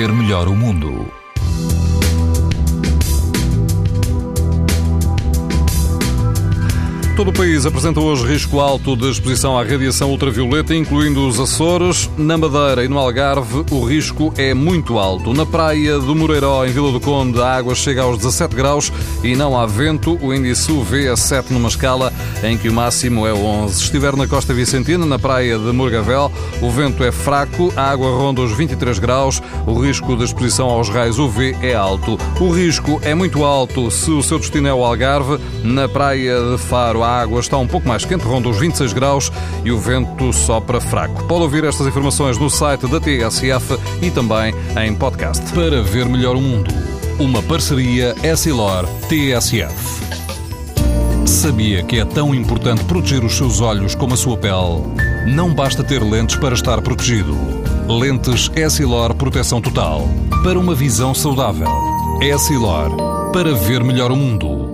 ver melhor o mundo. Todo o país apresenta hoje risco alto de exposição à radiação ultravioleta, incluindo os Açores. Na Madeira e no Algarve, o risco é muito alto. Na praia do Moreiró, em Vila do Conde, a água chega aos 17 graus e não há vento. O índice UV é 7 numa escala em que o máximo é 11. Se estiver na Costa Vicentina, na praia de Morgavel, o vento é fraco, a água ronda os 23 graus, o risco de exposição aos raios UV é alto. O risco é muito alto se o seu destino é o Algarve. Na praia de Faro, a água está um pouco mais quente, ronda os 26 graus e o vento sopra fraco. Pode ouvir estas informações no site da TSF e também em podcast. Para ver melhor o mundo, uma parceria Essilor-TSF. Sabia que é tão importante proteger os seus olhos como a sua pele? Não basta ter lentes para estar protegido. Lentes Essilor Proteção Total. Para uma visão saudável. Essilor. Para ver melhor o mundo.